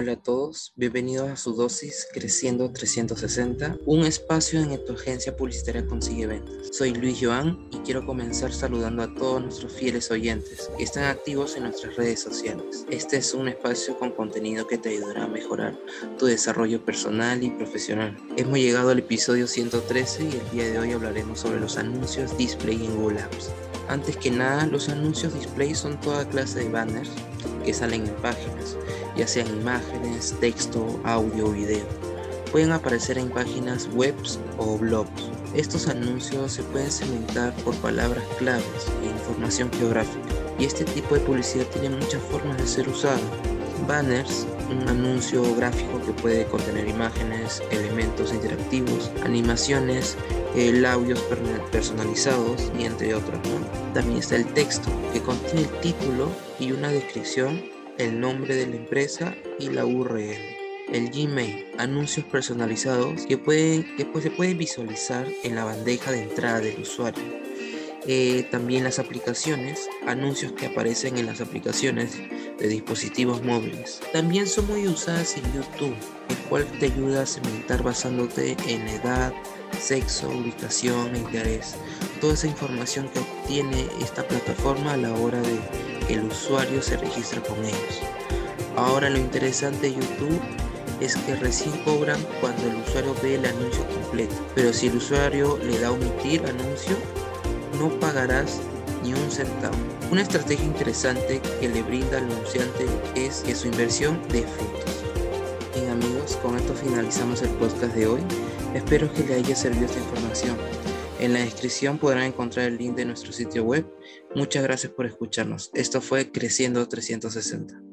Hola a todos, bienvenidos a su dosis Creciendo 360, un espacio en tu agencia publicitaria consigue ventas. Soy Luis Joan y quiero comenzar saludando a todos nuestros fieles oyentes que están activos en nuestras redes sociales. Este es un espacio con contenido que te ayudará a mejorar tu desarrollo personal y profesional. Hemos llegado al episodio 113 y el día de hoy hablaremos sobre los anuncios display en Google Apps. Antes que nada, los anuncios display son toda clase de banners que salen en páginas, ya sean imágenes, texto, audio o video. Pueden aparecer en páginas web o blogs. Estos anuncios se pueden segmentar por palabras claves e información geográfica. Y este tipo de publicidad tiene muchas formas de ser usado. Banners, un anuncio gráfico que puede contener imágenes, elementos interactivos, animaciones, el audios personalizados y entre otros. También está el texto que contiene el título y una descripción, el nombre de la empresa y la URL. El Gmail, anuncios personalizados que, pueden, que pues, se pueden visualizar en la bandeja de entrada del usuario. Eh, también las aplicaciones, anuncios que aparecen en las aplicaciones de dispositivos móviles. También son muy usadas en YouTube, el cual te ayuda a segmentar basándote en edad, sexo, ubicación interés. Toda esa información que obtiene esta plataforma a la hora de que el usuario se registre con ellos. Ahora lo interesante de YouTube es que recién cobran cuando el usuario ve el anuncio completo. Pero si el usuario le da omitir anuncio, no pagarás ni un centavo. Una estrategia interesante que le brinda al anunciante es que su inversión dé frutos. Bien amigos, con esto finalizamos el podcast de hoy. Espero que le haya servido esta información. En la descripción podrán encontrar el link de nuestro sitio web. Muchas gracias por escucharnos. Esto fue Creciendo 360.